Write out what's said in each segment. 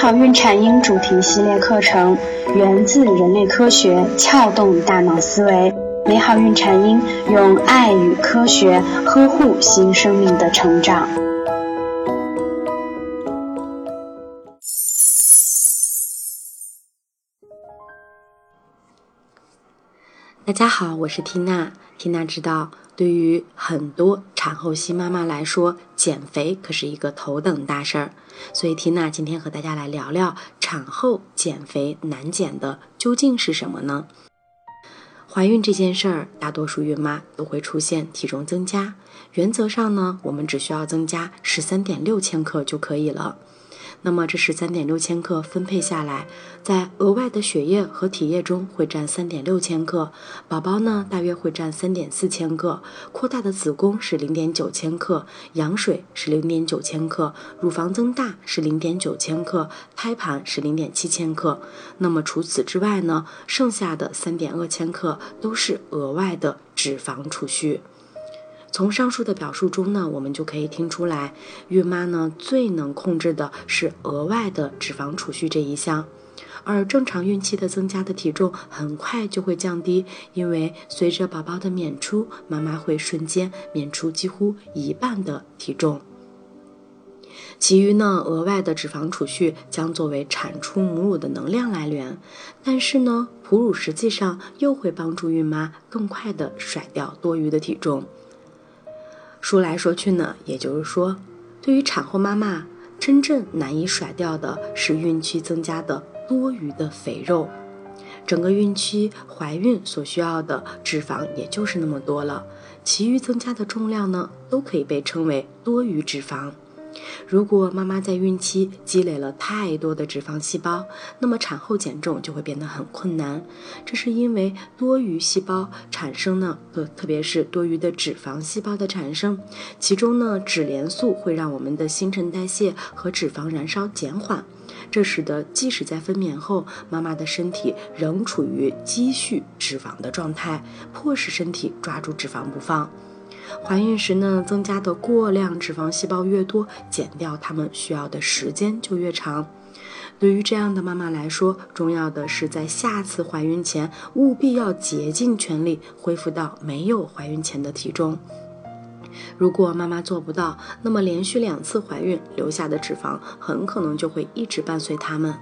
好孕产婴主题系列课程源自人类科学，撬动大脑思维。美好孕产婴用爱与科学呵护新生命的成长。大家好，我是缇娜。缇娜知道，对于很多产后新妈妈来说，减肥可是一个头等大事儿。所以，缇娜今天和大家来聊聊产后减肥难减的究竟是什么呢？怀孕这件事儿，大多数孕妈都会出现体重增加。原则上呢，我们只需要增加十三点六千克就可以了。那么这十三点六千克分配下来，在额外的血液和体液中会占三点六千克，宝宝呢大约会占三点四千克，扩大的子宫是零点九千克，羊水是零点九千克，乳房增大是零点九千克，胎盘是零点七千克。那么除此之外呢，剩下的三点二千克都是额外的脂肪储蓄。从上述的表述中呢，我们就可以听出来，孕妈呢最能控制的是额外的脂肪储蓄这一项，而正常孕期的增加的体重很快就会降低，因为随着宝宝的娩出，妈妈会瞬间娩出几乎一半的体重，其余呢额外的脂肪储蓄将作为产出母乳的能量来源，但是呢哺乳实际上又会帮助孕妈更快的甩掉多余的体重。说来说去呢，也就是说，对于产后妈妈，真正难以甩掉的是孕期增加的多余的肥肉。整个孕期怀孕所需要的脂肪也就是那么多了，其余增加的重量呢，都可以被称为多余脂肪。如果妈妈在孕期积累了太多的脂肪细胞，那么产后减重就会变得很困难。这是因为多余细胞产生呢，特特别是多余的脂肪细胞的产生，其中呢，脂联素会让我们的新陈代谢和脂肪燃烧减缓，这使得即使在分娩后，妈妈的身体仍处于积蓄脂肪的状态，迫使身体抓住脂肪不放。怀孕时呢，增加的过量脂肪细胞越多，减掉它们需要的时间就越长。对于这样的妈妈来说，重要的是在下次怀孕前，务必要竭尽全力恢复到没有怀孕前的体重。如果妈妈做不到，那么连续两次怀孕留下的脂肪很可能就会一直伴随她们。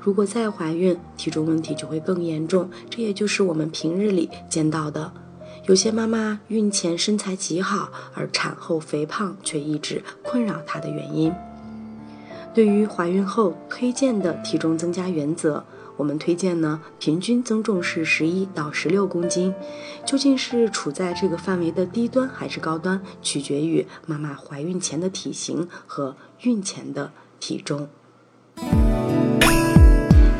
如果再怀孕，体重问题就会更严重。这也就是我们平日里见到的。有些妈妈孕前身材极好，而产后肥胖却一直困扰她的原因。对于怀孕后推荐的体重增加原则，我们推荐呢，平均增重是十一到十六公斤。究竟是处在这个范围的低端还是高端，取决于妈妈怀孕前的体型和孕前的体重。